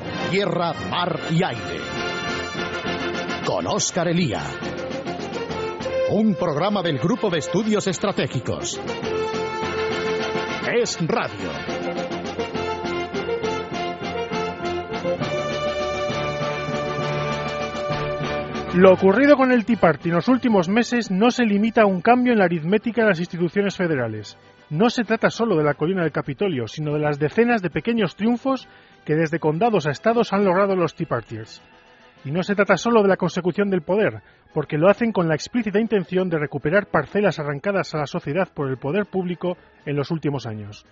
por tierra, mar y aire. Con Óscar Elía. Un programa del Grupo de Estudios Estratégicos. Es Radio. Lo ocurrido con el Tea Party en los últimos meses no se limita a un cambio en la aritmética de las instituciones federales. No se trata solo de la colina del Capitolio, sino de las decenas de pequeños triunfos que desde condados a estados han logrado los Tea Partiers. Y no se trata solo de la consecución del poder, porque lo hacen con la explícita intención de recuperar parcelas arrancadas a la sociedad por el poder público en los últimos años.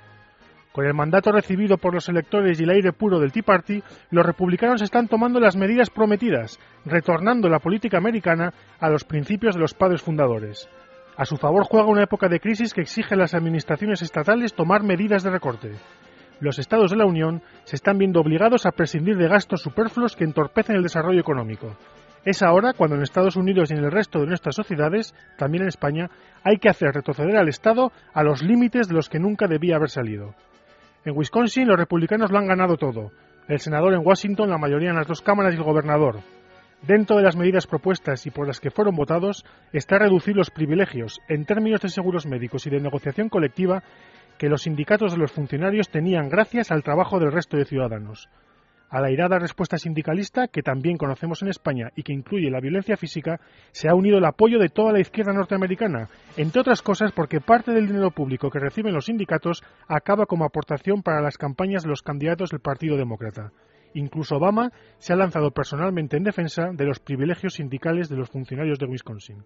Con el mandato recibido por los electores y el aire puro del Tea Party, los republicanos están tomando las medidas prometidas, retornando la política americana a los principios de los padres fundadores. A su favor juega una época de crisis que exige a las administraciones estatales tomar medidas de recorte. Los estados de la Unión se están viendo obligados a prescindir de gastos superfluos que entorpecen el desarrollo económico. Es ahora cuando en Estados Unidos y en el resto de nuestras sociedades, también en España, hay que hacer retroceder al Estado a los límites de los que nunca debía haber salido. En Wisconsin los republicanos lo han ganado todo. El senador en Washington, la mayoría en las dos cámaras y el gobernador. Dentro de las medidas propuestas y por las que fueron votados está reducir los privilegios en términos de seguros médicos y de negociación colectiva que los sindicatos de los funcionarios tenían gracias al trabajo del resto de ciudadanos. A la irada respuesta sindicalista, que también conocemos en España y que incluye la violencia física, se ha unido el apoyo de toda la izquierda norteamericana, entre otras cosas porque parte del dinero público que reciben los sindicatos acaba como aportación para las campañas de los candidatos del Partido Demócrata. Incluso Obama se ha lanzado personalmente en defensa de los privilegios sindicales de los funcionarios de Wisconsin.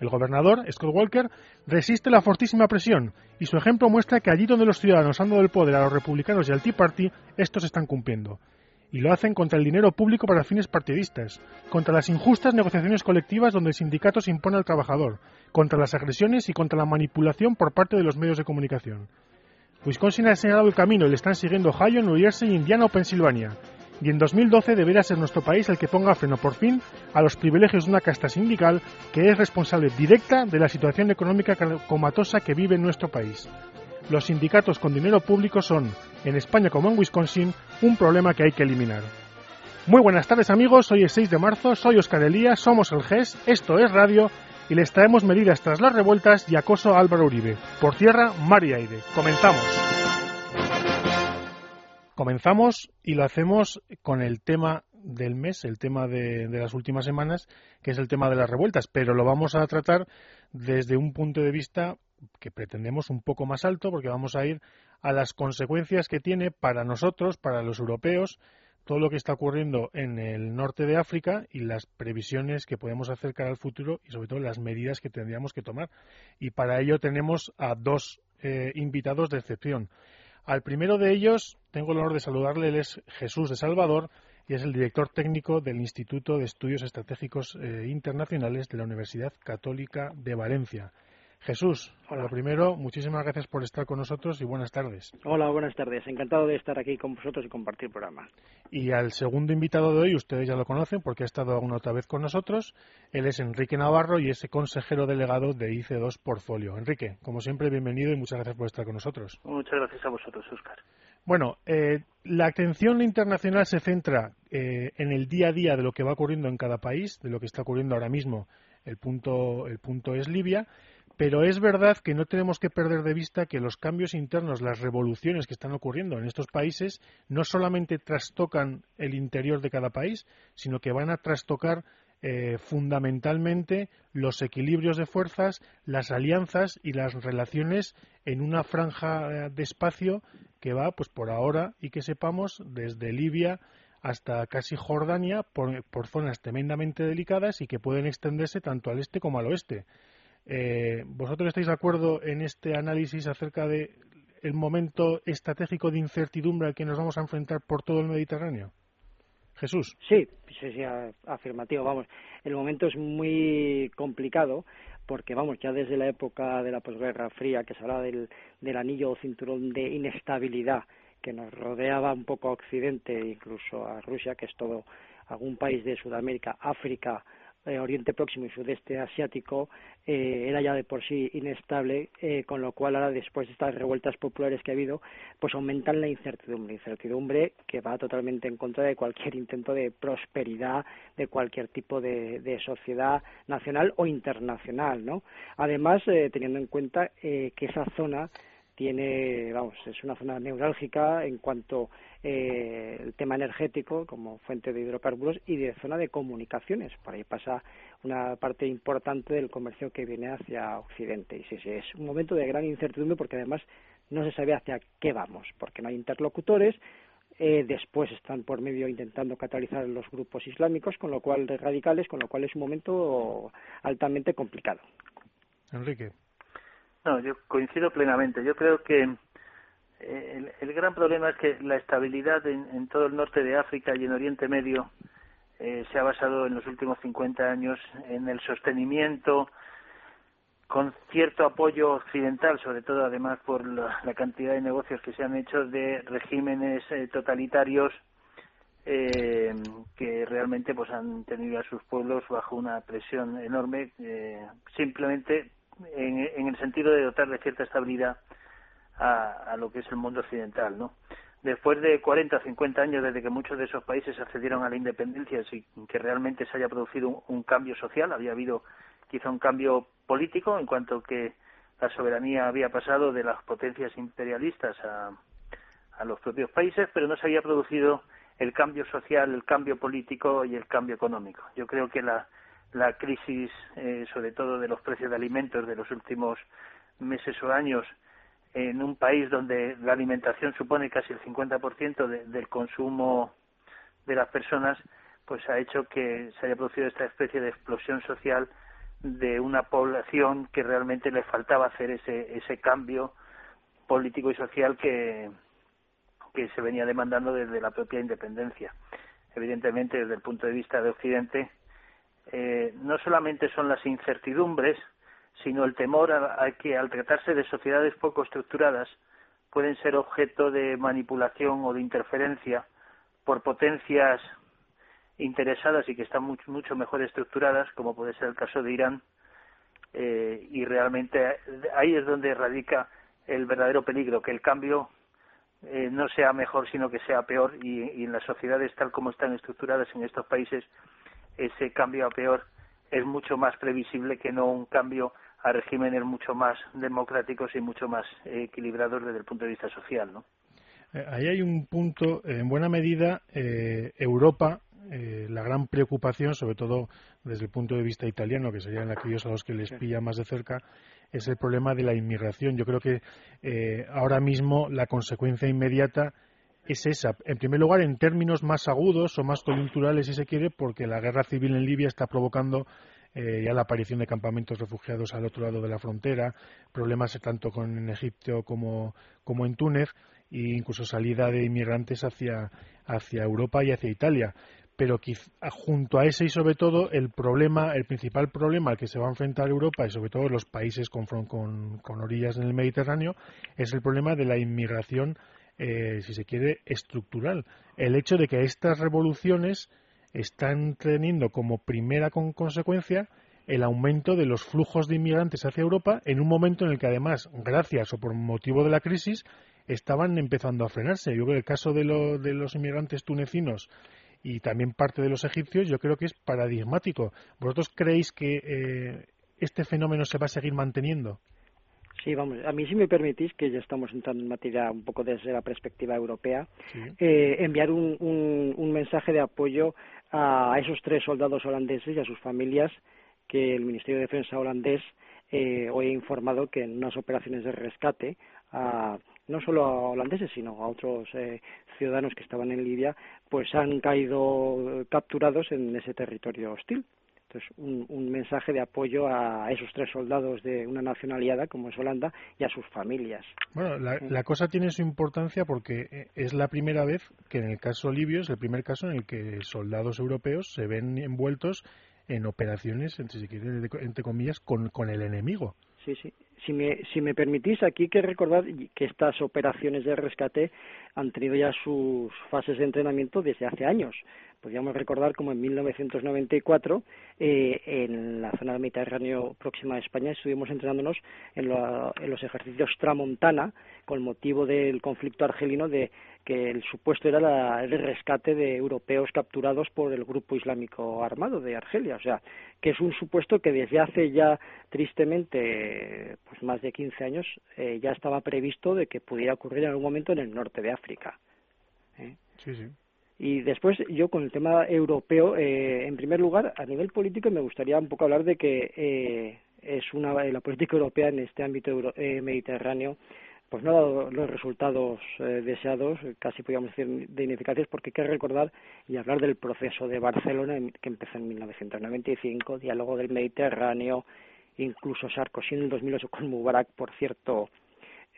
El gobernador, Scott Walker, resiste la fortísima presión y su ejemplo muestra que allí donde los ciudadanos han dado el poder a los republicanos y al Tea Party, estos están cumpliendo y lo hacen contra el dinero público para fines partidistas, contra las injustas negociaciones colectivas donde el sindicato se impone al trabajador, contra las agresiones y contra la manipulación por parte de los medios de comunicación. Wisconsin ha señalado el camino y le están siguiendo Ohio, New Jersey, Indiana o Pensilvania. Y en 2012 deberá ser nuestro país el que ponga freno por fin a los privilegios de una casta sindical que es responsable directa de la situación económica comatosa que vive nuestro país los sindicatos con dinero público son, en España como en Wisconsin, un problema que hay que eliminar. Muy buenas tardes amigos, hoy es 6 de marzo, soy Oscar Elías, somos el GES, esto es Radio y les traemos medidas tras las revueltas y acoso a Álvaro Uribe. Por tierra, mar y aire. Comenzamos. Comenzamos y lo hacemos con el tema del mes, el tema de, de, las últimas semanas, que es el tema de las revueltas, pero lo vamos a tratar desde un punto de vista que pretendemos un poco más alto porque vamos a ir a las consecuencias que tiene para nosotros, para los europeos, todo lo que está ocurriendo en el norte de África y las previsiones que podemos hacer cara al futuro y sobre todo las medidas que tendríamos que tomar. Y para ello tenemos a dos eh, invitados de excepción. Al primero de ellos tengo el honor de saludarle, él es Jesús de Salvador y es el director técnico del Instituto de Estudios Estratégicos eh, Internacionales de la Universidad Católica de Valencia. Jesús, Hola. lo primero, muchísimas gracias por estar con nosotros y buenas tardes. Hola, buenas tardes. Encantado de estar aquí con vosotros y compartir el programa. Y al segundo invitado de hoy, ustedes ya lo conocen porque ha estado alguna otra vez con nosotros. Él es Enrique Navarro y es consejero delegado de IC2 Portfolio. Enrique, como siempre, bienvenido y muchas gracias por estar con nosotros. Muchas gracias a vosotros, Oscar. Bueno, eh, la atención internacional se centra eh, en el día a día de lo que va ocurriendo en cada país, de lo que está ocurriendo ahora mismo. El punto, el punto es Libia pero es verdad que no tenemos que perder de vista que los cambios internos, las revoluciones que están ocurriendo en estos países, no solamente trastocan el interior de cada país, sino que van a trastocar eh, fundamentalmente los equilibrios de fuerzas, las alianzas y las relaciones en una franja de espacio que va, pues por ahora, y que sepamos, desde Libia hasta casi Jordania, por zonas tremendamente delicadas y que pueden extenderse tanto al este como al oeste. Eh, ¿Vosotros estáis de acuerdo en este análisis acerca de el momento estratégico de incertidumbre al que nos vamos a enfrentar por todo el Mediterráneo? Jesús. Sí, sí, sí, afirmativo. Vamos, el momento es muy complicado porque, vamos, ya desde la época de la posguerra fría que se hablaba del, del anillo o cinturón de inestabilidad que nos rodeaba un poco a Occidente, incluso a Rusia, que es todo algún país de Sudamérica, África, eh, Oriente Próximo y Sudeste Asiático eh, era ya de por sí inestable, eh, con lo cual ahora después de estas revueltas populares que ha habido, pues aumentan la incertidumbre, incertidumbre que va totalmente en contra de cualquier intento de prosperidad de cualquier tipo de, de sociedad nacional o internacional, ¿no? Además, teniendo en cuenta que esa zona tiene, vamos, es una zona neurálgica en cuanto eh, el tema energético como fuente de hidrocarburos y de zona de comunicaciones. Por ahí pasa una parte importante del comercio que viene hacia Occidente. Y sí, sí, es un momento de gran incertidumbre porque además no se sabe hacia qué vamos, porque no hay interlocutores. Eh, después están por medio intentando catalizar los grupos islámicos, con lo cual radicales, con lo cual es un momento altamente complicado. Enrique. No, yo coincido plenamente. Yo creo que eh, el, gran problema es que la estabilidad en, todo el norte de África y en Oriente Medio eh, se ha basado en los últimos 50 años en el sostenimiento con cierto apoyo occidental, sobre todo además por la, cantidad de negocios que se han hecho de regímenes eh, totalitarios que realmente pues han tenido a sus pueblos bajo una presión enorme simplemente en, el sentido de dotar de cierta estabilidad a, lo que es el mundo occidental, ¿no? Después de 40 o 50 años desde que muchos de esos países accedieron a la independencia sin que realmente se haya producido un, cambio social, había habido quizá un cambio político en cuanto que la soberanía había pasado de las potencias imperialistas a, a los propios países, pero no se había producido el cambio social, el cambio político y el cambio económico. Yo creo que la, la crisis, eh, sobre todo de los precios de alimentos de los últimos meses o años, en un país donde la alimentación supone casi el 50% de, del consumo de las personas, pues ha hecho que se haya producido esta especie de explosión social de una población que realmente le faltaba hacer ese, ese cambio político y social que, que se venía demandando desde la propia independencia. Evidentemente, desde el punto de vista de Occidente, eh, no solamente son las incertidumbres, sino el temor a, que al tratarse de sociedades poco estructuradas pueden ser objeto de manipulación o de interferencia por potencias interesadas y que están mucho, mucho mejor estructuradas, como puede ser el caso de Irán, eh, y realmente ahí es donde radica el verdadero peligro, que el cambio eh, no sea mejor, sino que sea peor, y en las sociedades tal como están estructuradas en estos países, ese cambio a peor es mucho más previsible que no un cambio a regímenes mucho más democráticos y mucho más equilibrados desde el punto de vista social, ¿no? Eh, ahí hay un punto, en buena medida, eh, Europa, eh, la gran preocupación, sobre todo desde el punto de vista italiano, que serían aquellos a los que les pilla más de cerca, es el problema de la inmigración. Yo creo que ahora mismo la consecuencia inmediata es esa. En primer lugar, en términos más agudos o más coyunturales, si se quiere, porque la guerra civil en Libia está provocando eh, ya la aparición de campamentos refugiados al otro lado de la frontera, problemas tanto con en Egipto como, como en Túnez, e incluso salida de inmigrantes hacia, hacia Europa y hacia Italia. Pero junto a ese y sobre todo el problema, el principal problema al que se va a enfrentar Europa y sobre todo los países con, con, con orillas en el Mediterráneo es el problema de la inmigración eh, si se quiere, estructural. El hecho de que estas revoluciones están teniendo como primera consecuencia el aumento de los flujos de inmigrantes hacia Europa en un momento en el que además, gracias o por motivo de la crisis, estaban empezando a frenarse. Yo creo que el caso de, de los inmigrantes tunecinos y también parte de los egipcios, yo creo que es paradigmático. ¿Vosotros creéis que eh, este fenómeno se va a seguir manteniendo? Sí, vamos, a mí si me permitís, que ya estamos entrando en materia un poco desde la perspectiva europea, eh, enviar un, un, mensaje de apoyo a esos tres soldados holandeses y a sus familias que el Ministerio de Defensa holandés eh, hoy ha informado que en unas operaciones de rescate a, no solo a holandeses sino a otros eh, ciudadanos que estaban en Libia pues han caído capturados en ese territorio hostil entonces, un, mensaje de apoyo a esos tres soldados de una nacionalidad como es Holanda y a sus familias. Bueno, la, cosa tiene su importancia porque eh, es la primera vez que en el caso libio es el primer caso en el que soldados europeos se ven envueltos en operaciones, entre, entre comillas, con, con el enemigo. Sí, sí. Si me, si me permitís, aquí hay que recordar que estas operaciones de rescate han tenido ya sus fases de entrenamiento desde hace años podríamos recordar como en 1994 eh, en la zona del Mediterráneo próxima a España estuvimos entrenándonos en, los ejercicios Tramontana con motivo del conflicto argelino de que el supuesto era el rescate de europeos capturados por el grupo islámico armado de Argelia, o sea, que es un supuesto que desde hace ya tristemente pues más de 15 años eh, ya estaba previsto de que pudiera ocurrir en algún momento en el norte de África. ¿eh? Sí, sí. Y después yo con el tema europeo, eh, en primer lugar, a nivel político me gustaría un poco hablar de que eh, es una la política europea en este ámbito eh, mediterráneo pues no ha dado los resultados deseados, casi podríamos decir de ineficaces, porque hay que recordar y hablar del proceso de Barcelona que empezó en 1995, diálogo del Mediterráneo, incluso Sarkozy en el 2008 con Mubarak, por cierto,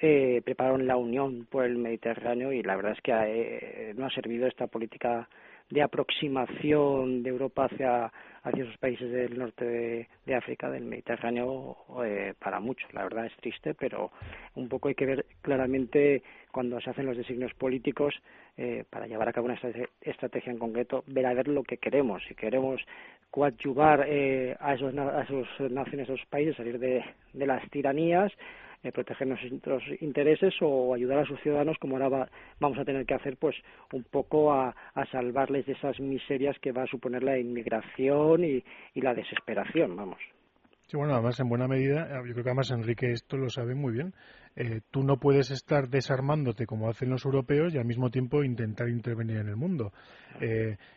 eh, prepararon la unión por el Mediterráneo y la verdad es que eh, no ha servido esta política de aproximación de Europa hacia, hacia esos países del norte de, África, del Mediterráneo, eh, para mucho. La verdad es triste, pero un poco hay que ver claramente cuando se hacen los designios políticos eh, para llevar a cabo una estrategia en concreto, ver a ver lo que queremos. Si queremos coadyuvar eh, a, esos, a esos naciones, a esos países, salir de las tiranías, eh, proteger nuestros intereses o ayudar a sus ciudadanos como ahora vamos a tener que hacer pues un poco a, salvarles de esas miserias que va a suponer la inmigración y, la desesperación vamos Sí, bueno, además en buena medida, eh, yo creo que además Enrique esto lo sabe muy bien. Eh, tú no puedes estar desarmándote como hacen los europeos y al mismo tiempo intentar intervenir en el mundo.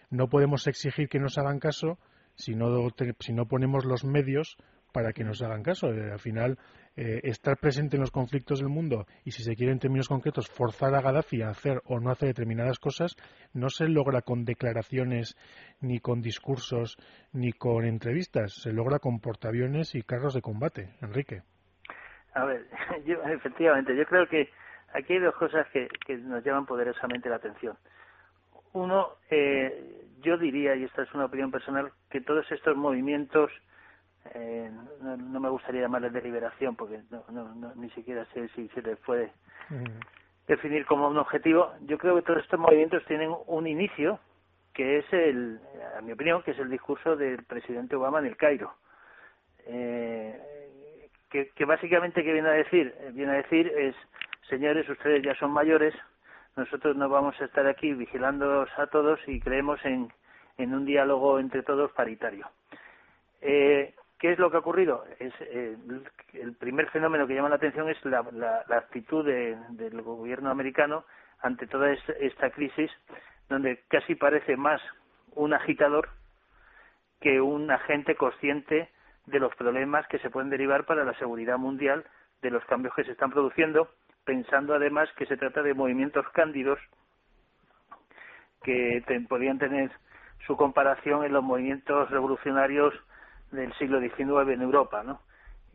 no podemos exigir que nos hagan caso si no, si no ponemos los medios para que nos hagan caso. al final, eh, estar presente en los conflictos del mundo y, si se quiere en términos concretos, forzar a Gaddafi a hacer o no hacer determinadas cosas, no se logra con declaraciones, ni con discursos, ni con entrevistas. Se logra con portaaviones y carros de combate. Enrique. A ver, yo, efectivamente, yo creo que aquí hay dos cosas que, nos llaman poderosamente la atención. Uno, eh, yo diría, y esta es una opinión personal, que todos estos movimientos eh, no, me gustaría llamarle deliberación porque no, ni siquiera sé si se les puede definir como un objetivo. Yo creo que todos estos movimientos tienen un inicio que es el, a mi opinión, que es el discurso del presidente Obama en el Cairo. Eh, que, que básicamente qué viene a decir eh, viene a decir es señores ustedes ya son mayores nosotros no vamos a estar aquí vigilándolos a todos y creemos en, en un diálogo entre todos paritario eh, ¿Qué es lo que ha ocurrido? Es, eh, el primer fenómeno que llama la atención es la, actitud del gobierno americano ante toda esta crisis, donde casi parece más un agitador que un agente consciente de los problemas que se pueden derivar para la seguridad mundial de los cambios que se están produciendo, pensando además que se trata de movimientos cándidos que podrían tener su comparación en los movimientos revolucionarios del siglo XIX en Europa, ¿no?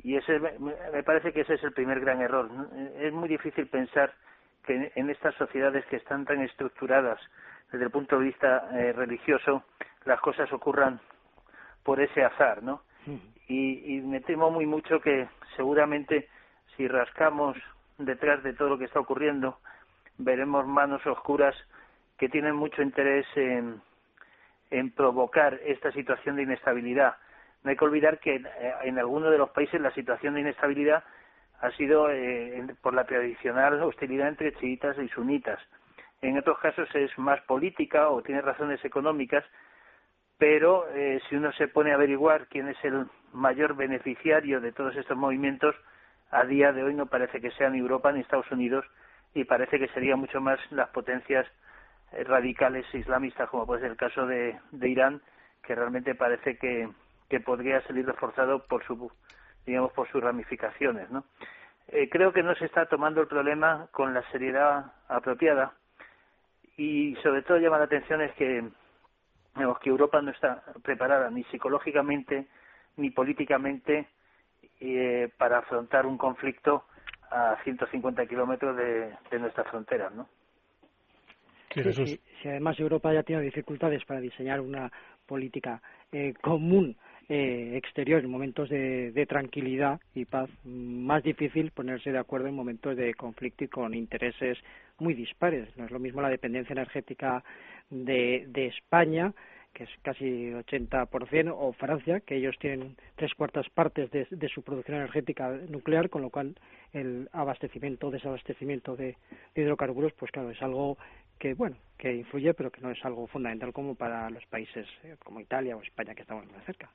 Y ese me parece que ese es el primer gran error. Es muy difícil pensar que en estas sociedades que están tan estructuradas desde el punto de vista eh, religioso las cosas ocurran por ese azar, ¿no? Y, y me temo muy mucho que seguramente si rascamos detrás de todo lo que está ocurriendo veremos manos oscuras que tienen mucho interés en, en provocar esta situación de inestabilidad no hay que olvidar que eh, en algunos de los países la situación de inestabilidad ha sido eh, por la tradicional hostilidad entre chiitas y sunitas. En otros casos es más política o tiene razones económicas, pero eh, si uno se pone a averiguar quién es el mayor beneficiario de todos estos movimientos, a día de hoy no parece que sea ni Europa ni Estados Unidos y parece que serían mucho más las potencias radicales islamistas, como puede ser el caso de Irán, que realmente parece que, que podría salir reforzado por su digamos por sus ramificaciones no eh, creo que no se está tomando el problema con la seriedad apropiada y sobre todo llama la atención es que digamos, que Europa no está preparada ni psicológicamente ni políticamente eh, para afrontar un conflicto a 150 kilómetros de, de nuestras fronteras, ¿no? si además Europa ya tiene dificultades para diseñar una política eh, común eh, exterior, en momentos de, de, tranquilidad y paz, más difícil ponerse de acuerdo en momentos de conflicto y con intereses muy dispares. No es lo mismo la dependencia energética de, de España que es casi 80%, o Francia, que ellos tienen tres cuartas partes de, de, su producción energética nuclear, con lo cual el abastecimiento o desabastecimiento de, de, hidrocarburos, pues claro, es algo que, bueno, que influye, pero que no es algo fundamental como para los países eh, como Italia o España, que estamos más cerca.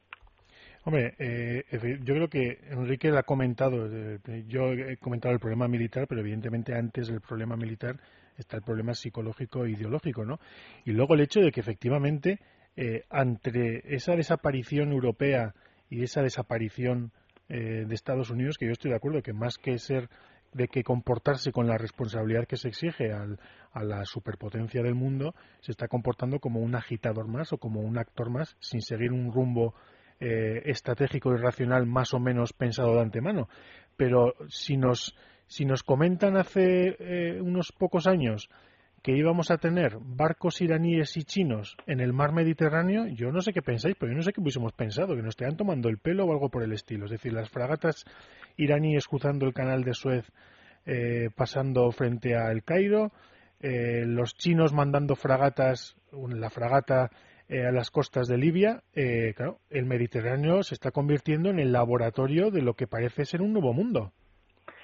Hombre, eh, yo creo que Enrique lo ha comentado. Yo he comentado el problema militar, pero evidentemente antes del problema militar está el problema psicológico e ideológico, ¿no? Y luego el hecho de que efectivamente eh, ante esa desaparición europea y esa desaparición eh, de Estados Unidos, que yo estoy de acuerdo que más que ser de que comportarse con la responsabilidad que se exige al, a la superpotencia del mundo, se está comportando como un agitador más o como un actor más sin seguir un rumbo eh, estratégico y racional más o menos pensado de antemano. Pero si nos, si nos comentan hace eh, unos pocos años que íbamos a tener barcos iraníes y chinos en el mar Mediterráneo, yo no sé qué pensáis, pero yo no sé qué hubiésemos pensado, que nos estarían tomando el pelo o algo por el estilo. Es decir, las fragatas iraníes cruzando el canal de Suez eh, pasando frente a El Cairo, eh, los chinos mandando fragatas, la fragata eh, a las costas de Libia, eh, claro, el Mediterráneo se está convirtiendo en el laboratorio de lo que parece ser un nuevo mundo.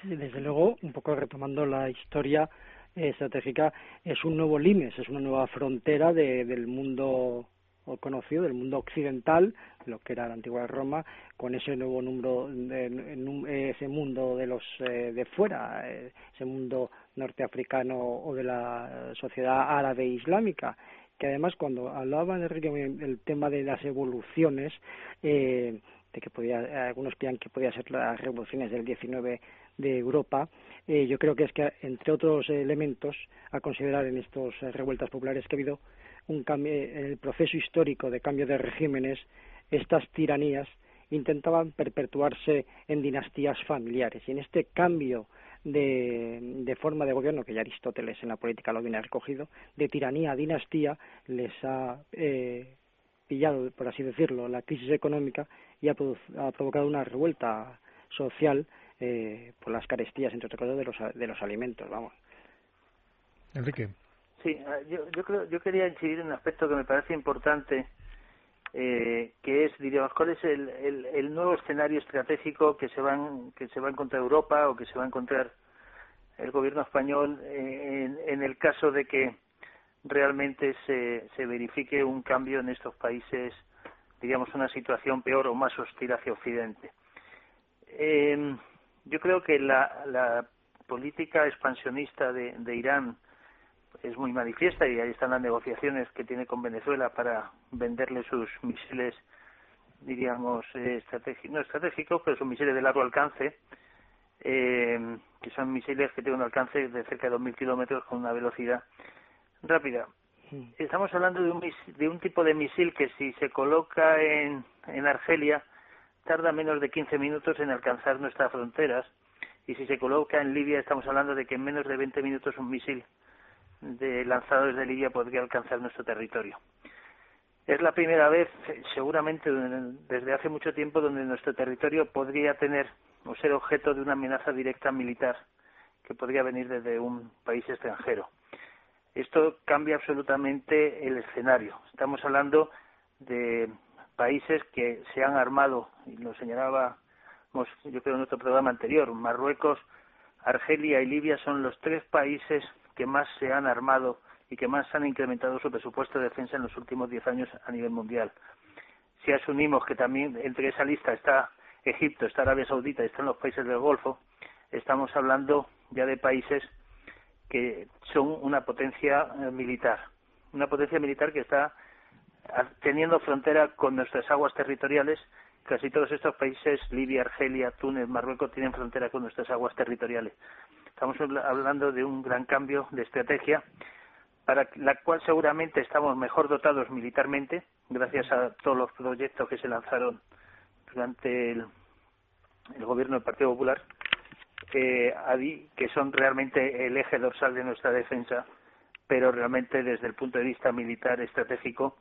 desde luego, un poco retomando la historia estratégica es un nuevo limes, es una nueva frontera de, del mundo conocido, del mundo occidental, lo que era la antigua Roma, con ese nuevo número, de, ese mundo de los eh, de fuera, eh, ese mundo norteafricano o de la sociedad árabe islámica, que además cuando hablaba Enrique del tema de las evoluciones, eh, de que podía, algunos creían que podía ser las revoluciones del 19 de Europa, eh, yo creo que es que, entre otros elementos a considerar en estas eh, revueltas populares que ha habido un cambio, en el proceso histórico de cambio de regímenes, estas tiranías intentaban perpetuarse en dinastías familiares. Y en este cambio de, de, forma de gobierno, que ya Aristóteles en la política lo viene recogido, de tiranía a dinastía, les ha eh, pillado, por así decirlo, la crisis económica y ha, ha provocado una revuelta social eh, por las carestías, entre otras cosas, de los, de los alimentos, vamos. Enrique. Sí, ah, yo, yo, creo, yo quería incidir en un aspecto que me parece importante, eh, que es, diríamos, cuál es el, el, el, nuevo escenario estratégico que se, van, que se va a encontrar Europa o que se va a encontrar el gobierno español en, en el caso de que realmente se, se verifique un cambio en estos países, digamos, una situación peor o más hostil hacia Occidente. Eh, yo creo que la, la política expansionista de, de, Irán es muy manifiesta y ahí están las negociaciones que tiene con Venezuela para venderle sus misiles, diríamos, eh, estratégicos, no estratégicos, pero son misiles de largo alcance, eh, que son misiles que tienen un alcance de cerca de 2.000 kilómetros con una velocidad rápida. Estamos hablando de un, de un tipo de misil que si se coloca en, en Argelia, tarda menos de 15 minutos en alcanzar nuestras fronteras y si se coloca en Libia estamos hablando de que en menos de 20 minutos un misil de lanzado desde Libia podría alcanzar nuestro territorio. Es la primera vez, seguramente desde hace mucho tiempo, donde nuestro territorio podría tener o ser objeto de una amenaza directa militar que podría venir desde un país extranjero. Esto cambia absolutamente el escenario. Estamos hablando de países que se han armado, y lo señalábamos yo creo en otro programa anterior, Marruecos, Argelia y Libia son los tres países que más se han armado y que más han incrementado su presupuesto de defensa en los últimos diez años a nivel mundial. Si asumimos que también entre esa lista está Egipto, está Arabia Saudita y están los países del Golfo, estamos hablando ya de países que son una potencia eh, militar, una potencia militar que está teniendo frontera con nuestras aguas territoriales, casi todos estos países, Libia, Argelia, Túnez, Marruecos, tienen frontera con nuestras aguas territoriales. Estamos hablando de un gran cambio de estrategia para la cual seguramente estamos mejor dotados militarmente, gracias a todos los proyectos que se lanzaron durante el, gobierno del Partido Popular, eh, que son realmente el eje dorsal de nuestra defensa, pero realmente desde el punto de vista militar estratégico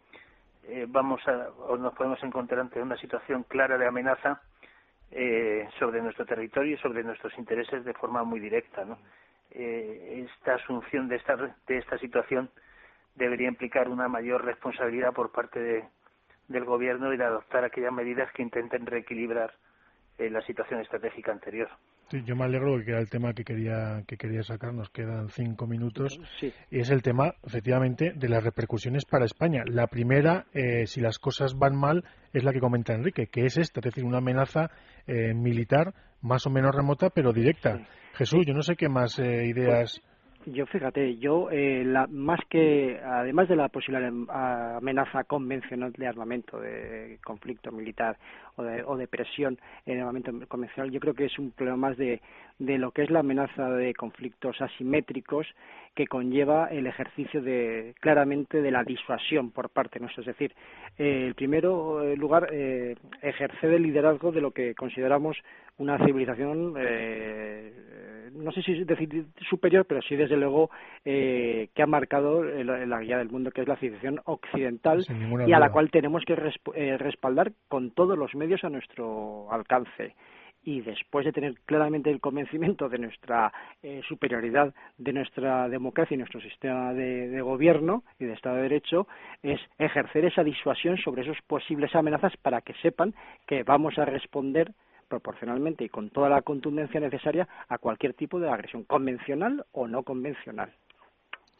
eh, vamos a, o nos podemos encontrar ante una situación clara de amenaza eh, sobre nuestro territorio y sobre nuestros intereses de forma muy directa. ¿no? Eh, esta asunción de esta, de esta situación debería implicar una mayor responsabilidad por parte de, del Gobierno y de adoptar aquellas medidas que intenten reequilibrar eh, la situación estratégica anterior. Sí, yo me alegro que era el tema que quería que quería sacar. Nos quedan cinco minutos y es el tema, efectivamente, de las repercusiones para España. La primera, eh, si las cosas van mal, es la que comenta Enrique, que es esta, es decir, una amenaza eh, militar más o menos remota, pero directa. Jesús, yo no sé qué más eh, ideas. Yo fíjate, yo eh, la, más que además de la posible amenaza convencional de armamento, de conflicto militar o de, o de presión en armamento convencional, yo creo que es un problema más de, de lo que es la amenaza de conflictos asimétricos que conlleva el ejercicio de claramente de la disuasión por parte nuestra, es decir, eh, el primero lugar eh, ejercer el liderazgo de lo que consideramos una civilización eh, no sé si decir superior, pero sí desde luego eh, que ha marcado la guía del mundo, que es la civilización occidental y a la cual tenemos que eh, respaldar con todos los medios a nuestro alcance. Y después de tener claramente el convencimiento de nuestra eh, superioridad de nuestra democracia y nuestro sistema de, de, gobierno y de Estado de Derecho, es ejercer esa disuasión sobre esas posibles amenazas para que sepan que vamos a responder proporcionalmente y con toda la contundencia necesaria a cualquier tipo de agresión, convencional o no convencional.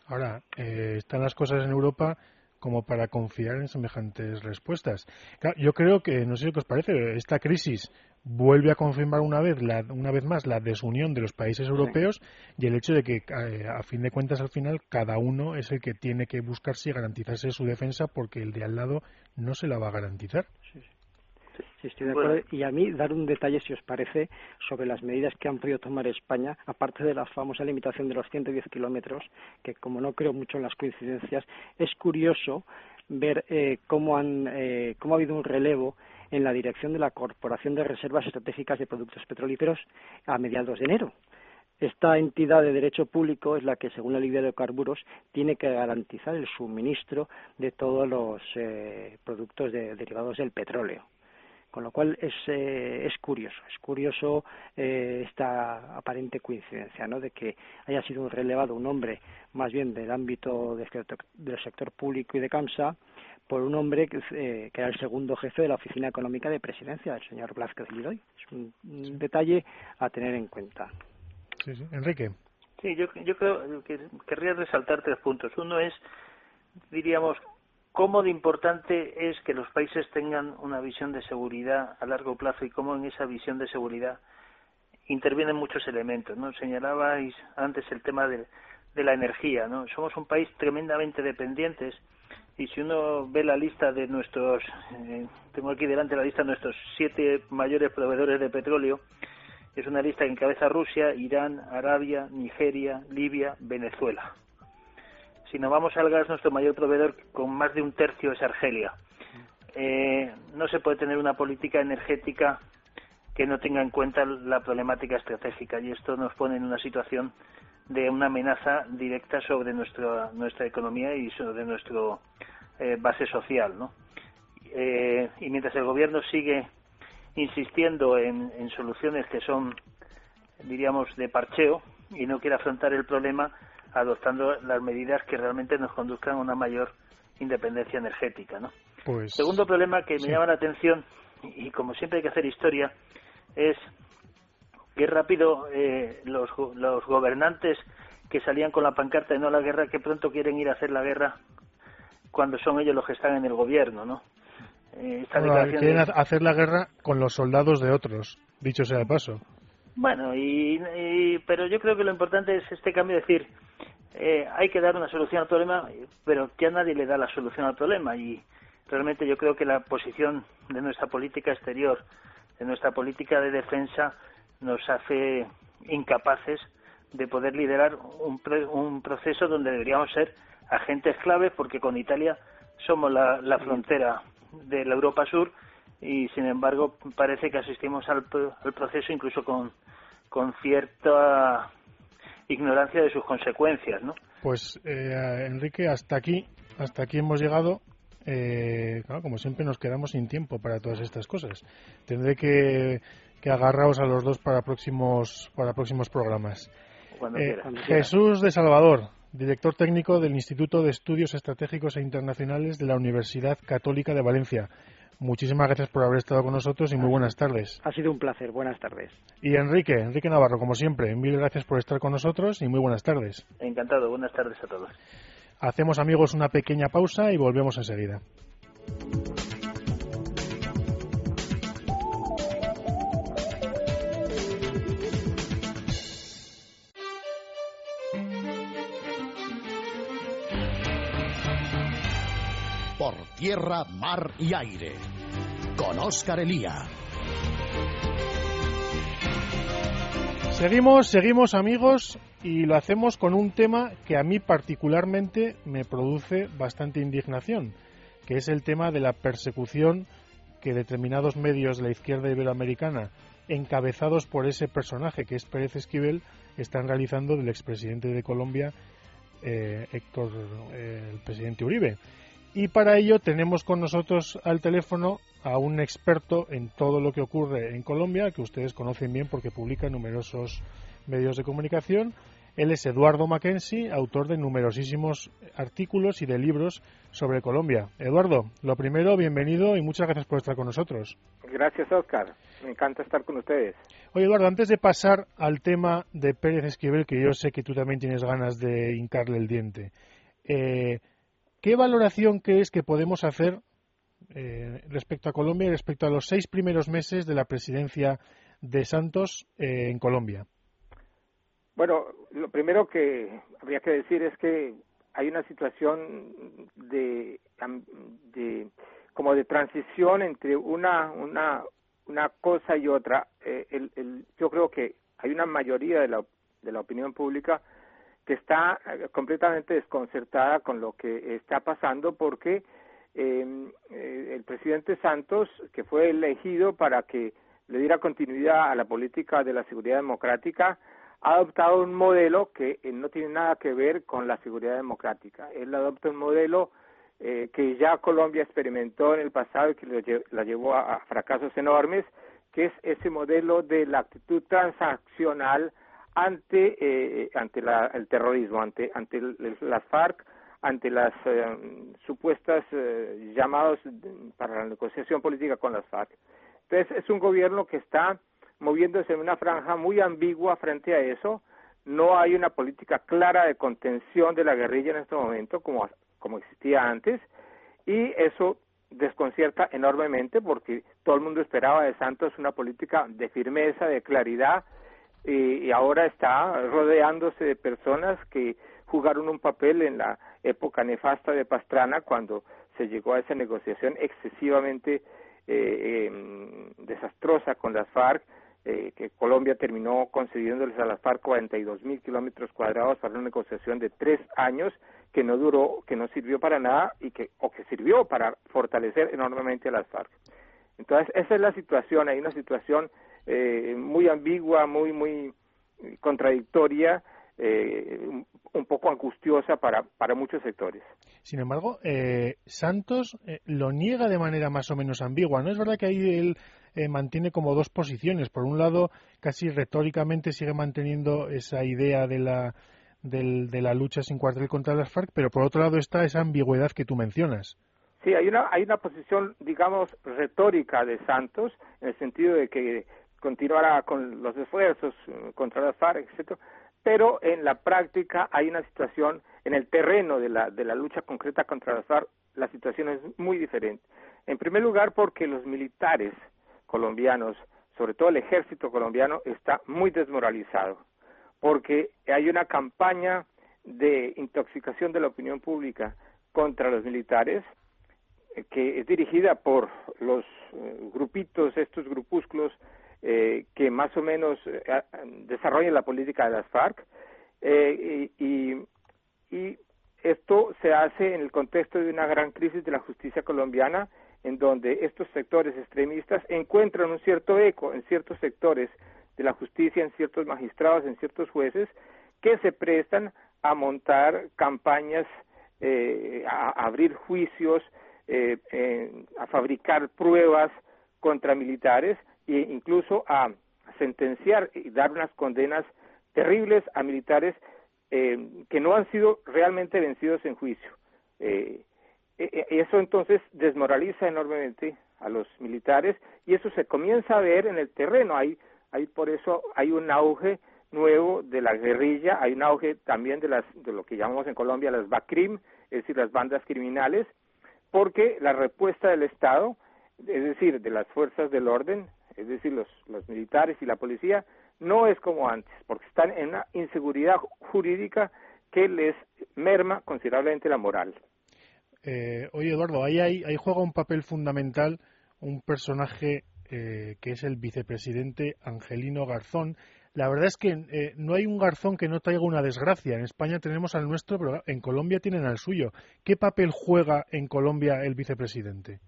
Ahora, eh, están las cosas en Europa como para confiar en semejantes respuestas. yo creo que, no sé qué os parece, esta crisis vuelve a confirmar una vez, la, una vez más la desunión de los países europeos y el hecho de que, eh, a fin de cuentas, al final, cada uno es el que tiene que buscarse y garantizarse su defensa porque el de al lado no se la va a garantizar. Sí, estoy de acuerdo. Y a mí dar un detalle, si os parece, sobre las medidas que han podido tomar España, aparte de la famosa limitación de los 110 kilómetros, que como no creo mucho en las coincidencias, es curioso ver eh, cómo, han, eh, cómo ha habido un relevo en la dirección de la Corporación de Reservas Estratégicas de Productos Petrolíferos a mediados de enero. Esta entidad de derecho público es la que, según la ley de hidrocarburos, tiene que garantizar el suministro de todos los eh, productos derivados del petróleo. Con lo cual es, eh, es curioso, es curioso eh, esta aparente coincidencia, ¿no? De que haya sido un relevado un hombre más bien del ámbito del sector público y de CAMSA por un hombre que, eh, que, era el segundo jefe de la Oficina Económica de Presidencia, el señor Blázquez Lidoy. Es un, detalle a tener en cuenta. Sí, sí. Enrique. Sí, yo, yo creo que querría resaltar tres puntos. Uno es, diríamos, cómo de importante es que los países tengan una visión de seguridad a largo plazo y cómo en esa visión de seguridad intervienen muchos elementos, ¿no? Señalabais antes el tema de, la energía, ¿no? Somos un país tremendamente dependientes y si uno ve la lista de nuestros, eh, tengo aquí delante la lista de nuestros siete mayores proveedores de petróleo, es una lista que encabeza Rusia, Irán, Arabia, Nigeria, Libia, Venezuela. Si nos vamos al gas, nuestro mayor proveedor con más de un tercio es Argelia. Eh, no se puede tener una política energética que no tenga en cuenta la problemática estratégica y esto nos pone en una situación de una amenaza directa sobre nuestra nuestra economía y sobre nuestra eh, base social, ¿no? Eh, y mientras el gobierno sigue insistiendo en, en soluciones que son, diríamos, de parcheo y no quiere afrontar el problema, adoptando las medidas que realmente nos conduzcan a una mayor independencia energética. ¿no? Pues, Segundo problema que me llama la atención, y como siempre hay que hacer historia, es que rápido eh, los, los gobernantes que salían con la pancarta de no a la guerra, que pronto quieren ir a hacer la guerra cuando son ellos los que están en el gobierno, ¿no? Eh, quieren hacer la guerra con los soldados de otros, dicho sea de paso. Bueno, y, pero yo creo que lo importante es este cambio de decir, eh, hay que dar una solución al problema, pero que a nadie le da la solución al problema. Y realmente yo creo que la posición de nuestra política exterior, de nuestra política de defensa, nos hace incapaces de poder liderar un, un proceso donde deberíamos ser agentes clave, porque con Italia somos la, la frontera de la Europa Sur y sin embargo parece que asistimos al, al proceso incluso con, con cierta ignorancia de sus consecuencias, ¿no? Pues eh, Enrique, hasta aquí, hasta aquí hemos llegado. eh, como siempre nos quedamos sin tiempo para todas estas cosas. Tendré que, que agarraros a los dos para próximos, para próximos programas. Eh, Jesús de Salvador, director técnico del Instituto de Estudios Estratégicos e Internacionales de la Universidad Católica de Valencia. Muchísimas gracias por haber estado con nosotros y muy buenas tardes. Ha sido un placer. Buenas tardes. Y Enrique, Enrique Navarro, como siempre, mil gracias por estar con nosotros y muy buenas tardes. Encantado. Buenas tardes a todos. Hacemos, amigos, una pequeña pausa y volvemos enseguida. Tierra, mar y aire. Con Oscar Elía. Seguimos, seguimos amigos y lo hacemos con un tema que a mí particularmente me produce bastante indignación, que es el tema de la persecución que determinados medios de la izquierda iberoamericana, encabezados por ese personaje que es Pérez Esquivel, están realizando del expresidente de Colombia, eh, Héctor, eh, el presidente Uribe. Y para ello tenemos con nosotros al teléfono a un experto en todo lo que ocurre en Colombia, que ustedes conocen bien porque publica en numerosos medios de comunicación. Él es Eduardo Mackenzie, autor de numerosísimos artículos y de libros sobre Colombia. Eduardo, lo primero, bienvenido y muchas gracias por estar con nosotros. Gracias, Oscar. Me encanta estar con ustedes. Oye, Eduardo, antes de pasar al tema de Pérez Esquivel, que yo sé que tú también tienes ganas de hincarle el diente, eh, ¿qué valoración crees que podemos hacer eh, respecto a Colombia y respecto a los seis primeros meses de la presidencia de Santos eh, en Colombia? Bueno, lo primero que habría que decir es que hay una situación de, de como de transición entre una una una cosa y otra. Eh, el, el, yo creo que hay una mayoría de la, de la opinión pública que está completamente desconcertada con lo que está pasando porque Em, eh, el presidente Santos, que fue elegido para que le diera continuidad a la política de la seguridad democrática, ha adoptado un modelo que eh, no tiene nada que ver con la seguridad democrática. Él adopta un modelo eh, que ya Colombia experimentó en el pasado y que la llevó a, fracasos enormes, que es ese modelo de la actitud transaccional ante eh, ante el terrorismo, ante ante las FARC, ante las eh, supuestas eh, llamados para la negociación política con las FARC. Entonces, es un gobierno que está moviéndose en una franja muy ambigua frente a eso. No hay una política clara de contención de la guerrilla en este momento, como, como existía antes, y eso desconcierta enormemente porque todo el mundo esperaba de Santos una política de firmeza, de claridad, y ahora está rodeándose de personas que jugaron un papel en la época nefasta de Pastrana cuando se llegó a esa negociación excesivamente eh, em, desastrosa con las FARC, eh, que Colombia terminó concediéndoles a las FARC 42 mil kilómetros cuadrados para una negociación de tres años que no duró, que no sirvió para nada y que o que sirvió para fortalecer enormemente a las FARC. Entonces esa es la situación, hay una situación eh, muy ambigua, muy muy contradictoria eh, un poco angustiosa para, para muchos sectores. Sin embargo, eh, Santos eh, lo niega de manera más o menos ambigua. ¿No es verdad que ahí él eh, mantiene como dos posiciones? Por un lado, casi retóricamente sigue manteniendo esa idea de la, de la lucha sin cuartel contra las FARC, pero por otro lado está esa ambigüedad que tú mencionas. Sí, hay una, hay una posición, digamos, retórica de Santos, en el sentido de que continuará con los esfuerzos contra las FARC, etcétera, pero en la práctica hay una situación, en el terreno de la, de la lucha concreta contra las FARC, la situación es muy diferente. En primer lugar, porque los militares colombianos, sobre todo el ejército colombiano, está muy desmoralizado, porque hay una campaña de intoxicación de la opinión pública contra los militares, eh, que es dirigida por los eh, grupitos, estos grupúsculos eh, que más o menos eh, desarrollen la política de las FARC eh, y, y esto se hace en el contexto de una gran crisis de la justicia colombiana en donde estos sectores extremistas encuentran un cierto eco en ciertos sectores de la justicia, en ciertos magistrados, en ciertos jueces, que se prestan a montar campañas, eh, a, abrir juicios a fabricar pruebas contra militares e incluso a sentenciar y dar unas condenas terribles a militares que no han sido realmente vencidos en juicio. eso entonces desmoraliza enormemente a los militares y eso se comienza a ver en el terreno. Hay, hay por eso hay un auge nuevo de la guerrilla, hay un auge también de las de lo que llamamos en Colombia las BACRIM, es decir, las bandas criminales, porque la respuesta del Estado, es decir, de las fuerzas del orden, es decir, los, militares y la policía, no es como antes, porque están en una inseguridad jurídica que les merma considerablemente la moral. Eh, oye, Eduardo, ahí, ahí, juega un papel fundamental un personaje eh, que es el vicepresidente Angelino Garzón. La verdad es que eh, no hay un Garzón que no traiga una desgracia. En España tenemos al nuestro, pero en Colombia tienen al suyo. ¿Qué papel juega en Colombia el vicepresidente?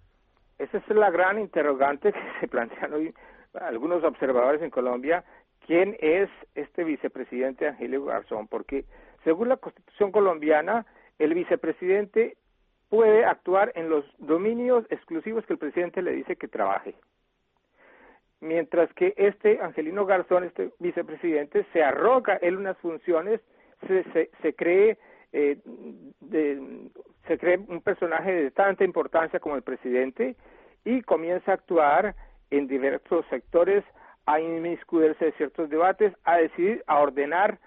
Esa es la gran interrogante que se plantean hoy algunos observadores en Colombia. ¿Quién es este vicepresidente Angelino Garzón? Porque según la Constitución colombiana, el vicepresidente puede actuar en los dominios exclusivos que el presidente le dice que trabaje. Mientras que este Angelino Garzón, este vicepresidente, se arroga él unas funciones, se, se, cree eh, se cree un personaje de tanta importancia como el presidente y comienza a actuar en diversos sectores, a inmiscuirse de ciertos debates, a decidir, a ordenar,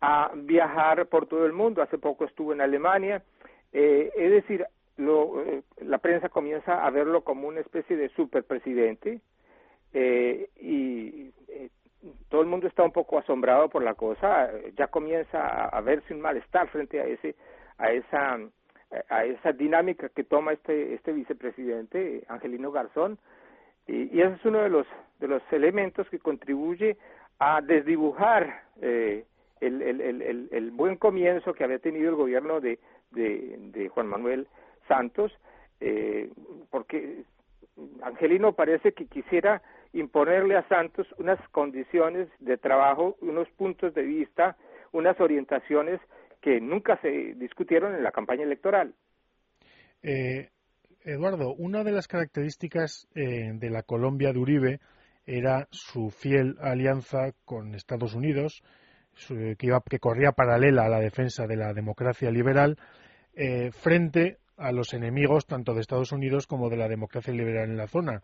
a viajar por todo el mundo. Hace poco estuvo en Alemania, eh, es decir, lo, eh, la prensa comienza a verlo como una especie de superpresidente eh, y eh, todo el mundo está un poco asombrado por la cosa. Ya comienza a, verse un malestar frente a ese, a esa, a esa dinámica que toma este este vicepresidente Angelino Garzón y, ese es uno de los de los elementos que contribuye a desdibujar eh, el, el, buen comienzo que había tenido el gobierno de, de, Juan Manuel Santos, eh, porque Angelino parece que quisiera imponerle a Santos unas condiciones de trabajo, unos puntos de vista, unas orientaciones que nunca se discutieron en la campaña electoral. Eh, Eduardo, una de las características eh, de la Colombia de Uribe era su fiel alianza con Estados Unidos, que, iba, que corría paralela a la defensa de la democracia liberal eh, frente a los enemigos tanto de Estados Unidos como de la democracia liberal en la zona.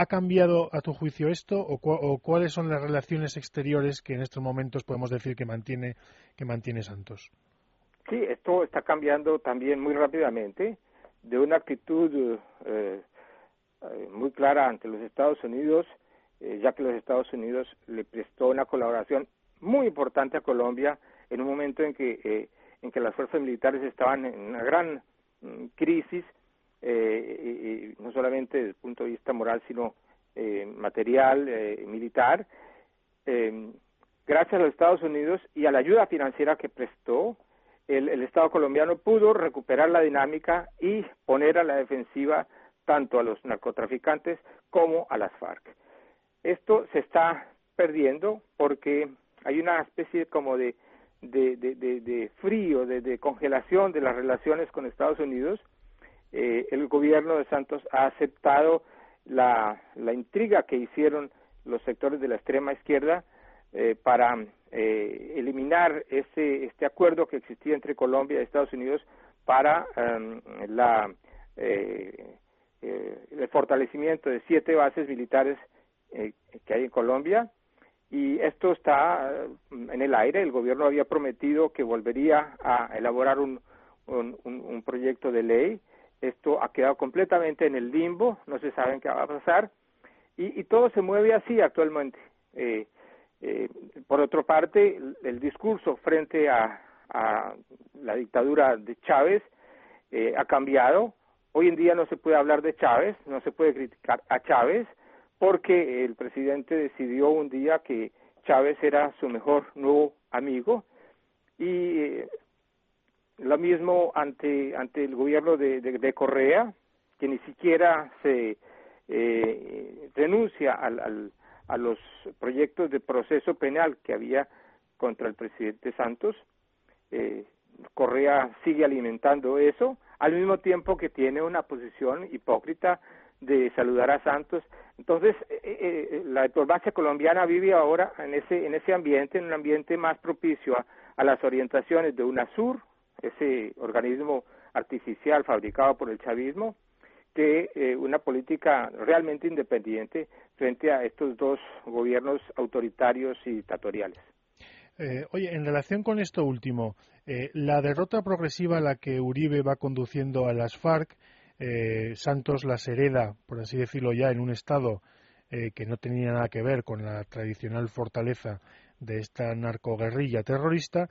¿Ha cambiado a tu juicio esto o, cuáles son las relaciones exteriores que en estos momentos podemos decir que mantiene, que mantiene Santos? Sí, esto está cambiando también muy rápidamente de una actitud eh, muy clara ante los Estados Unidos, ya que los Estados Unidos le prestó una colaboración muy importante a Colombia en un momento en que, eh, en que las fuerzas militares estaban en una gran mm, crisis, eh, no solamente desde el punto de vista moral, sino eh, material, militar. gracias a los Estados Unidos y a la ayuda financiera que prestó, el, el Estado colombiano pudo recuperar la dinámica y poner a la defensiva tanto a los narcotraficantes como a las FARC. Esto se está perdiendo porque hay una especie como de, de, de, de, frío, de, congelación de las relaciones con Estados Unidos. Eh, el gobierno de Santos ha aceptado la, la intriga que hicieron los sectores de la extrema izquierda eh, para eh, eliminar ese, este acuerdo que existía entre Colombia y Estados Unidos para em, la, el fortalecimiento de siete bases militares que hay en Colombia y esto está eh, en el aire. El gobierno había prometido que volvería a elaborar un, un, proyecto de ley. Esto ha quedado completamente en el limbo, no se sabe qué va a pasar y, y todo se mueve así actualmente. Eh, eh, por otra parte, el, discurso frente a, a, la dictadura de Chávez eh, ha cambiado. Hoy en día no se puede hablar de Chávez, no se puede criticar a Chávez, porque el presidente decidió un día que Chávez era su mejor nuevo amigo y eh, lo mismo ante ante el gobierno de, de, Correa que ni siquiera se eh, renuncia al, al, a los proyectos de proceso penal que había contra el presidente Santos eh, Correa sigue alimentando eso al mismo tiempo que tiene una posición hipócrita de saludar a Santos. Entonces, eh, eh, la diplomacia colombiana vive ahora en ese, en ese ambiente, en un ambiente más propicio a, las orientaciones de UNASUR, ese organismo artificial fabricado por el chavismo, que una política realmente independiente frente a estos dos gobiernos autoritarios y dictatoriales. oye, en relación con esto último, la derrota progresiva a la que Uribe va conduciendo a las FARC eh, Santos las hereda, por así decirlo ya, en un estado eh, que no tenía nada que ver con la tradicional fortaleza de esta narcoguerrilla terrorista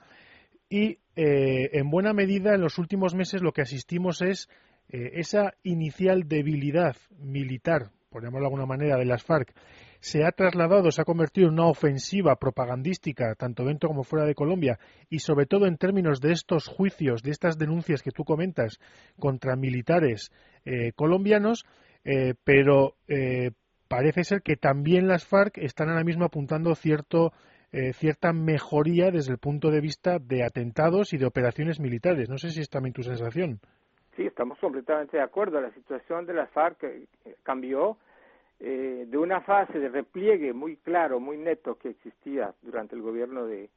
y eh, en buena medida en los últimos meses lo que asistimos es esa inicial debilidad militar, por llamarlo de alguna manera, de las FARC se ha trasladado, se ha convertido en una ofensiva propagandística, tanto dentro como fuera de Colombia, y sobre todo en términos de estos juicios, de estas denuncias que tú comentas contra militares eh, colombianos, eh, pero eh, parece ser que también las FARC están ahora mismo apuntando cierto, cierta mejoría desde el punto de vista de atentados y de operaciones militares. No sé si es también tu sensación. Sí, estamos completamente de acuerdo. La situación de las FARC cambió eh, de una fase de repliegue muy claro, muy neto que existía durante el gobierno de,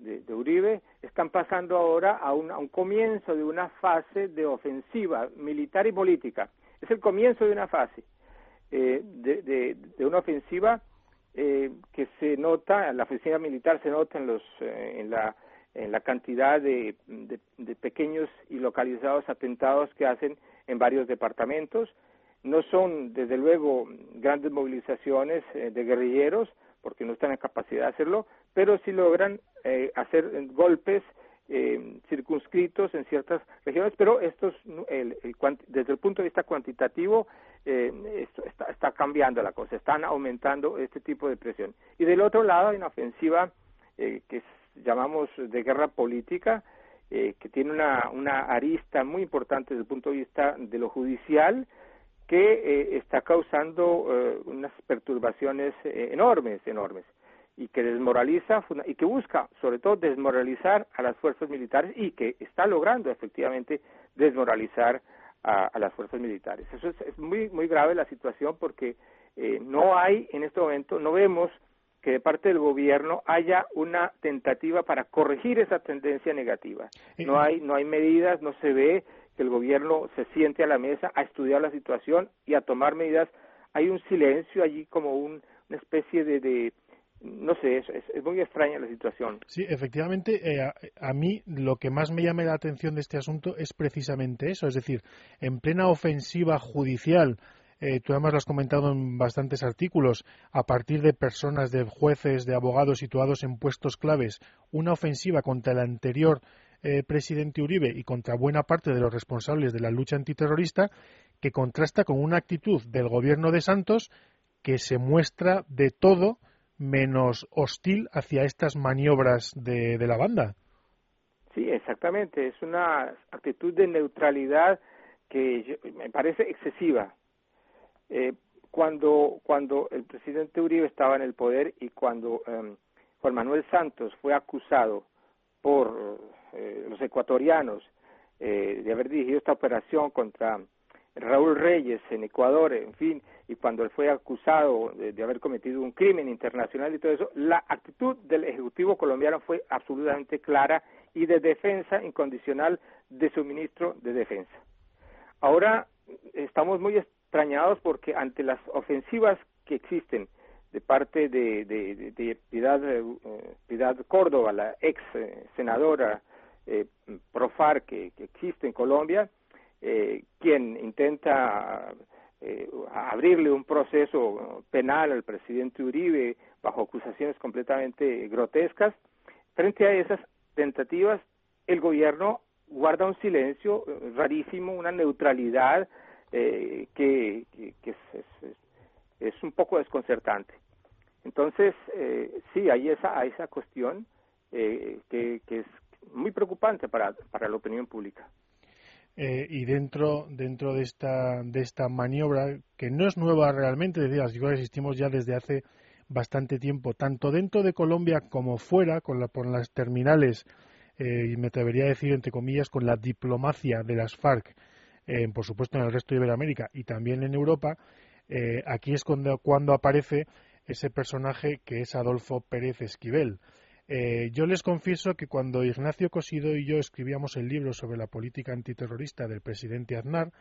de, Uribe, están pasando ahora a un, a un, comienzo de una fase de ofensiva militar y política. Es el comienzo de una fase, eh, de, de, una ofensiva eh, que se nota, la ofensiva militar se nota en, los, en, la, en la cantidad de, de pequeños y localizados atentados que hacen en varios departamentos, no son, desde luego, grandes movilizaciones eh, de guerrilleros, porque no están en capacidad de hacerlo, pero sí logran eh, hacer golpes eh, circunscritos en ciertas regiones, pero estos, desde el punto de vista cuantitativo, esto está, cambiando la cosa, están aumentando este tipo de presión. Y del otro lado hay una ofensiva que llamamos de guerra política, que tiene una, una arista muy importante desde el punto de vista de lo judicial, que eh, está causando eh, unas perturbaciones eh, enormes, enormes, y que desmoraliza y que busca, sobre todo, desmoralizar a las fuerzas militares y que está logrando efectivamente desmoralizar a, las fuerzas militares. Eso es, muy muy grave la situación porque no hay en este momento, no vemos que de parte del gobierno haya una tentativa para corregir esa tendencia negativa. No hay no hay medidas, no se ve que el gobierno se siente a la mesa a estudiar la situación y a tomar medidas. Hay un silencio allí como una especie de, no sé, es, muy extraña la situación. Sí, efectivamente, eh, a, mí lo que más me llama la atención de este asunto es precisamente eso, es decir, en plena ofensiva judicial, eh, tú además lo has comentado en bastantes artículos, a partir de personas, de jueces, de abogados situados en puestos claves, una ofensiva contra el anterior eh, presidente Uribe y contra buena parte de los responsables de la lucha antiterrorista, que contrasta con una actitud del gobierno de Santos que se muestra de todo menos hostil hacia estas maniobras de, la banda. Sí, exactamente. Es una actitud de neutralidad que me parece excesiva. Eh, cuando, cuando el presidente Uribe estaba en el poder y cuando em, Juan Manuel Santos fue acusado por eh, los ecuatorianos eh, de haber dirigido esta operación contra Raúl Reyes en Ecuador, en fin, y cuando él fue acusado de, haber cometido un crimen internacional y todo eso, la actitud del Ejecutivo colombiano fue absolutamente clara y de defensa incondicional de su ministro de Defensa. Ahora estamos muy extrañados porque ante las ofensivas que existen de parte de, de, Piedad, eh, Córdoba, la ex senadora eh, Profar que, existe en Colombia, eh, quien intenta eh, abrirle un proceso penal al presidente Uribe bajo acusaciones completamente grotescas. Frente a esas tentativas, el gobierno guarda un silencio eh, rarísimo, una neutralidad que, es, es, un poco desconcertante. Entonces, sí, hay esa, hay esa cuestión que, que, es, muy preocupante para, para la opinión pública. Eh, y dentro dentro de esta de esta maniobra que no es nueva realmente, decía, que existimos ya desde hace bastante tiempo, tanto dentro de Colombia como fuera, con la, por las terminales, eh, y me atrevería a decir entre comillas, con la diplomacia de las FARC, por supuesto en el resto de Iberoamérica y también en Europa, aquí es cuando, cuando aparece ese personaje que es Adolfo Pérez Esquivel. Eh, yo les confieso que cuando Ignacio Cosido y yo escribíamos el libro sobre la política antiterrorista del presidente Aznar,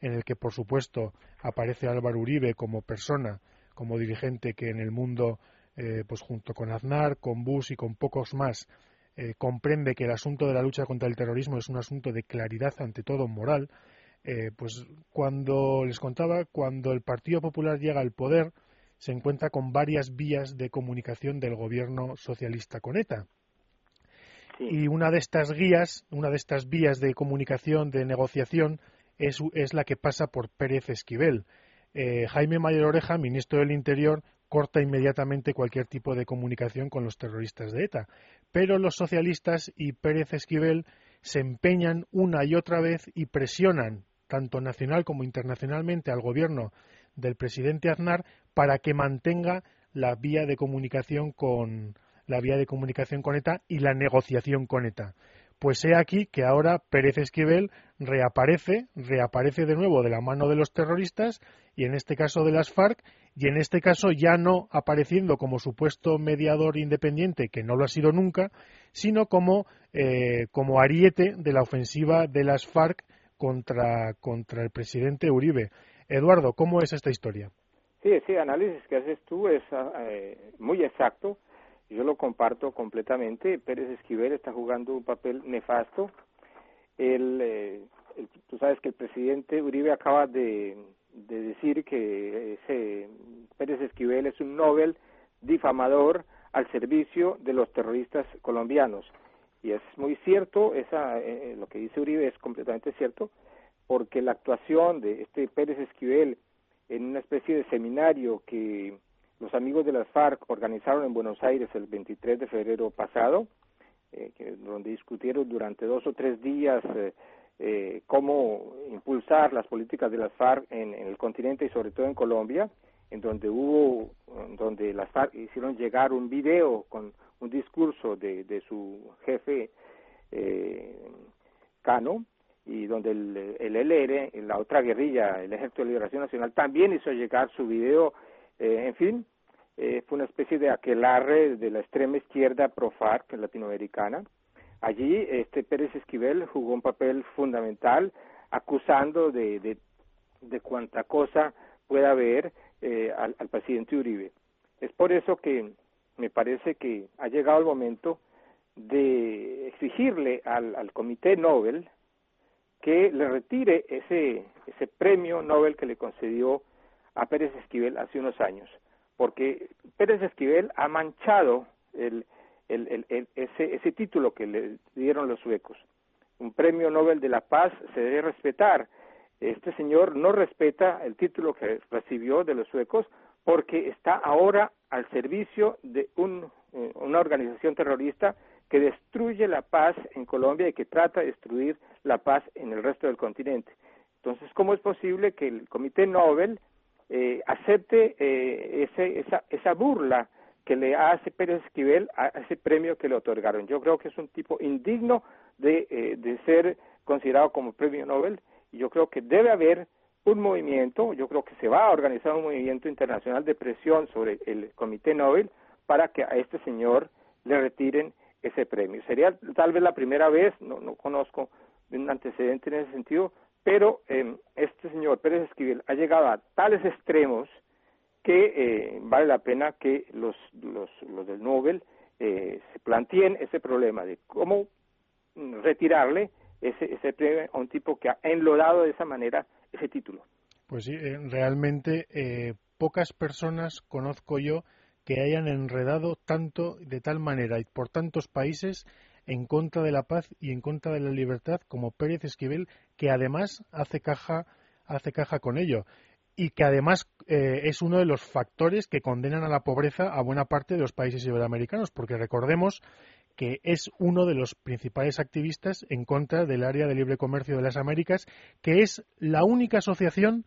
en el que por supuesto aparece Álvaro Uribe como persona, como dirigente que en el mundo, eh, pues junto con Aznar, con Bush y con pocos más, eh, comprende que el asunto de la lucha contra el terrorismo es un asunto de claridad ante todo moral, pues cuando les contaba, cuando el Partido Popular llega al poder, se encuentra con varias vías de comunicación del gobierno socialista con ETA. Y una de estas guías, una de estas vías de comunicación, de negociación, es, la que pasa por Pérez Esquivel. Eh, Jaime Mayor Oreja, ministro del Interior, corta inmediatamente cualquier tipo de comunicación con los terroristas de ETA. Pero los socialistas y Pérez Esquivel se empeñan una y otra vez y presionan, tanto nacional como internacionalmente, al gobierno del presidente Aznar para que mantenga la vía de comunicación con la vía de comunicación con ETA y la negociación con ETA. Pues he aquí que ahora Pérez Esquivel reaparece, reaparece de nuevo de la mano de los terroristas y en este caso de las FARC y en este caso ya no apareciendo como supuesto mediador independiente, que no lo ha sido nunca, sino como, eh, como ariete de la ofensiva de las FARC contra, contra el presidente Uribe. Eduardo, ¿cómo es esta historia? Sí, ese análisis que haces tú es ah, eh, muy exacto. Yo lo comparto completamente. Pérez Esquivel está jugando un papel nefasto. Eh, tú sabes que el presidente Uribe acaba de, decir que ese Pérez Esquivel es un Nobel difamador al servicio de los terroristas colombianos. Y es muy cierto, esa, eh, lo que dice Uribe es completamente cierto porque la actuación de este Pérez Esquivel en una especie de seminario que los amigos de las FARC organizaron en Buenos Aires el 23 de febrero pasado, eh, donde discutieron durante dos o tres días eh, eh, cómo impulsar las políticas de las FARC en, el continente y sobre todo en Colombia, en donde hubo, donde las FARC hicieron llegar un video con un discurso de, de su jefe Cano, y donde el, el LR, la otra guerrilla, el Ejército de Liberación Nacional, también hizo llegar su video, eh, en fin, eh, fue una especie de aquelarre de la extrema izquierda pro-FARC latinoamericana. Allí este Pérez Esquivel jugó un papel fundamental acusando de, de, cuanta cosa pueda haber eh, al, al presidente Uribe. Es por eso que me parece que ha llegado el momento de exigirle al Comité Nobel, que le retire ese, ese premio Nobel que le concedió a Pérez Esquivel hace unos años, porque Pérez Esquivel ha manchado el, el, el, ese, ese título que le dieron los suecos. Un premio Nobel de la Paz se debe respetar. Este señor no respeta el título que recibió de los suecos porque está ahora al servicio de un, eh, una organización terrorista que destruye la paz en Colombia y que trata de destruir la paz en el resto del continente. Entonces, ¿cómo es posible que el Comité Nobel eh, acepte eh, ese, esa, esa burla que le hace Pérez Esquivel a ese premio que le otorgaron? Yo creo que es un tipo indigno de, eh, de ser considerado como premio Nobel y yo creo que debe haber un movimiento, yo creo que se va a organizar un movimiento internacional de presión sobre el Comité Nobel para que a este señor le retiren ese premio. Sería tal vez la primera vez, no, no conozco un antecedente en ese sentido, pero eh, este señor Pérez Esquivel ha llegado a tales extremos que eh, vale la pena que los, los, los del Nobel eh, se planteen ese problema de cómo retirarle ese, ese premio a un tipo que ha enlodado de esa manera ese título. Pues sí, eh, realmente eh, pocas personas conozco yo que hayan enredado tanto, de tal manera y por tantos países en contra de la paz y en contra de la libertad como Pérez Esquivel, que además hace caja, hace caja con ello. Y que además eh, es uno de los factores que condenan a la pobreza a buena parte de los países iberoamericanos, porque recordemos que es uno de los principales activistas en contra del área de libre comercio de las Américas, que es la única asociación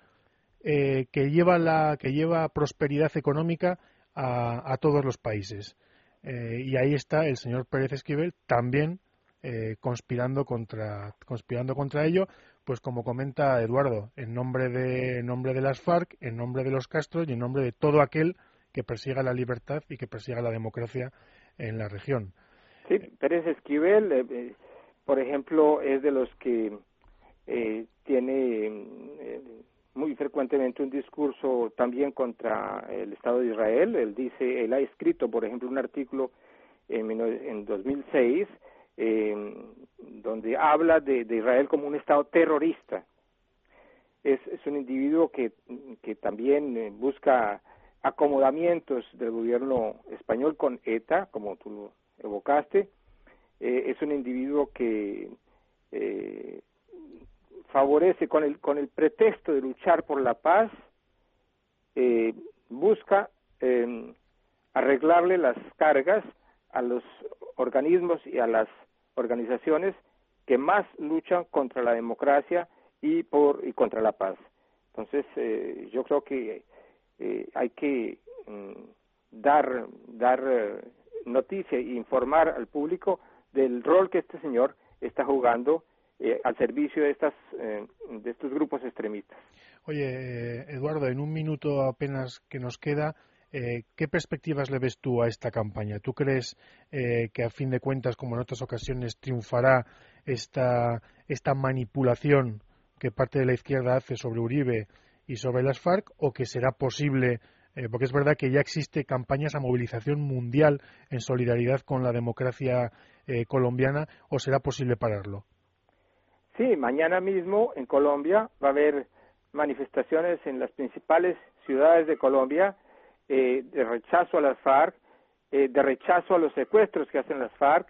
eh, que lleva la que lleva prosperidad económica a, todos los países. Eh, y ahí está el señor Pérez Esquivel también eh, conspirando contra conspirando contra ello pues como comenta Eduardo en nombre de en nombre de las FARC en nombre de los Castro y en nombre de todo aquel que persiga la libertad y que persiga la democracia en la región sí Pérez Esquivel eh, eh, por ejemplo es de los que tiene muy frecuentemente un discurso también contra el Estado de Israel. Él dice, él ha escrito, por ejemplo, un artículo en, en 2006 eh, donde habla de, Israel como un Estado terrorista. Es, es un individuo que, que también eh, busca acomodamientos del gobierno español con ETA, como tú lo evocaste. Eh, es un individuo que eh, favorece con el, con el pretexto de luchar por la paz, eh, busca eh, arreglarle las cargas a los organismos y a las organizaciones que más luchan contra la democracia y por y contra la paz. Entonces, eh, yo creo que eh, hay que mm, dar dar eh, noticia e informar al público del rol que este señor está jugando eh, al servicio de, estas, eh, de estos grupos extremistas. Oye, Eduardo, en un minuto apenas que nos queda, eh, ¿qué perspectivas le ves tú a esta campaña? ¿Tú crees que a fin de cuentas, como en otras ocasiones, triunfará esta, manipulación que parte de la izquierda hace sobre Uribe y sobre las FARC o que será posible porque es verdad que ya existe campañas a movilización mundial en solidaridad con la democracia colombiana, o será posible pararlo? Sí, mañana mismo en Colombia va a haber manifestaciones en las principales ciudades de Colombia eh, de rechazo a las FARC, eh, de rechazo a los secuestros que hacen las FARC,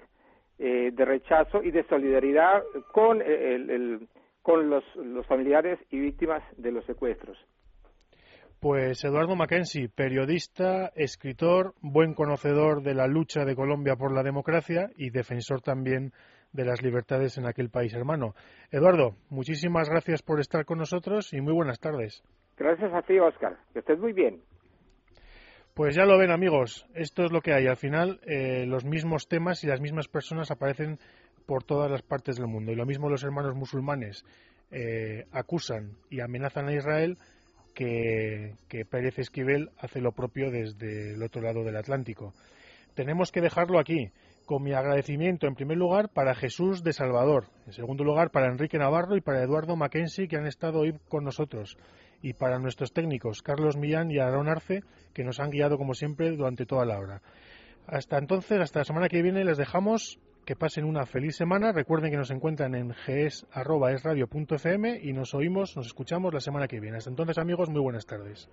eh, de rechazo y de solidaridad con, el, con los, los familiares y víctimas de los secuestros. Pues Eduardo Mackenzie, periodista, escritor, buen conocedor de la lucha de Colombia por la democracia y defensor también de las libertades en aquel país hermano. Eduardo, muchísimas gracias por estar con nosotros y muy buenas tardes. Gracias a ti, Oscar. Que estés muy bien. Pues ya lo ven, amigos. Esto es lo que hay. Al final, eh, los mismos temas y las mismas personas aparecen por todas las partes del mundo. Y lo mismo los hermanos musulmanes eh, acusan y amenazan a Israel que, que Pérez Esquivel hace lo propio desde el otro lado del Atlántico. Tenemos que dejarlo aquí con mi agradecimiento en primer lugar para Jesús de Salvador, en segundo lugar para Enrique Navarro y para Eduardo Mackenzie que han estado hoy con nosotros y para nuestros técnicos Carlos Millán y Aaron Arce que nos han guiado como siempre durante toda la hora. Hasta entonces, hasta la semana que viene les dejamos que pasen una feliz semana. Recuerden que nos encuentran en gs.esradio.fm y nos oímos, nos escuchamos la semana que viene. Hasta entonces, amigos, muy buenas tardes.